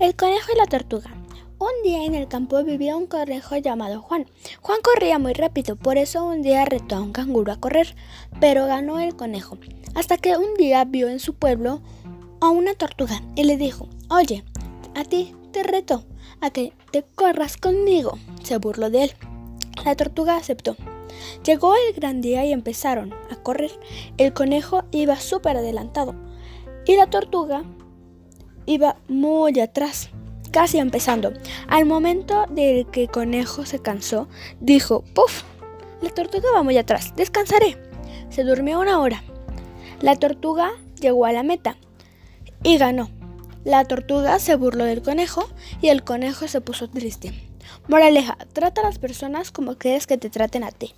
El conejo y la tortuga. Un día en el campo vivía un conejo llamado Juan. Juan corría muy rápido, por eso un día retó a un canguro a correr, pero ganó el conejo. Hasta que un día vio en su pueblo a una tortuga y le dijo, oye, a ti te reto a que te corras conmigo. Se burló de él. La tortuga aceptó. Llegó el gran día y empezaron a correr. El conejo iba súper adelantado y la tortuga iba muy atrás, casi empezando. Al momento de que el conejo se cansó, dijo, ¡puf! La tortuga va muy atrás, descansaré. Se durmió una hora. La tortuga llegó a la meta y ganó. La tortuga se burló del conejo y el conejo se puso triste. Moraleja, trata a las personas como quieres que te traten a ti.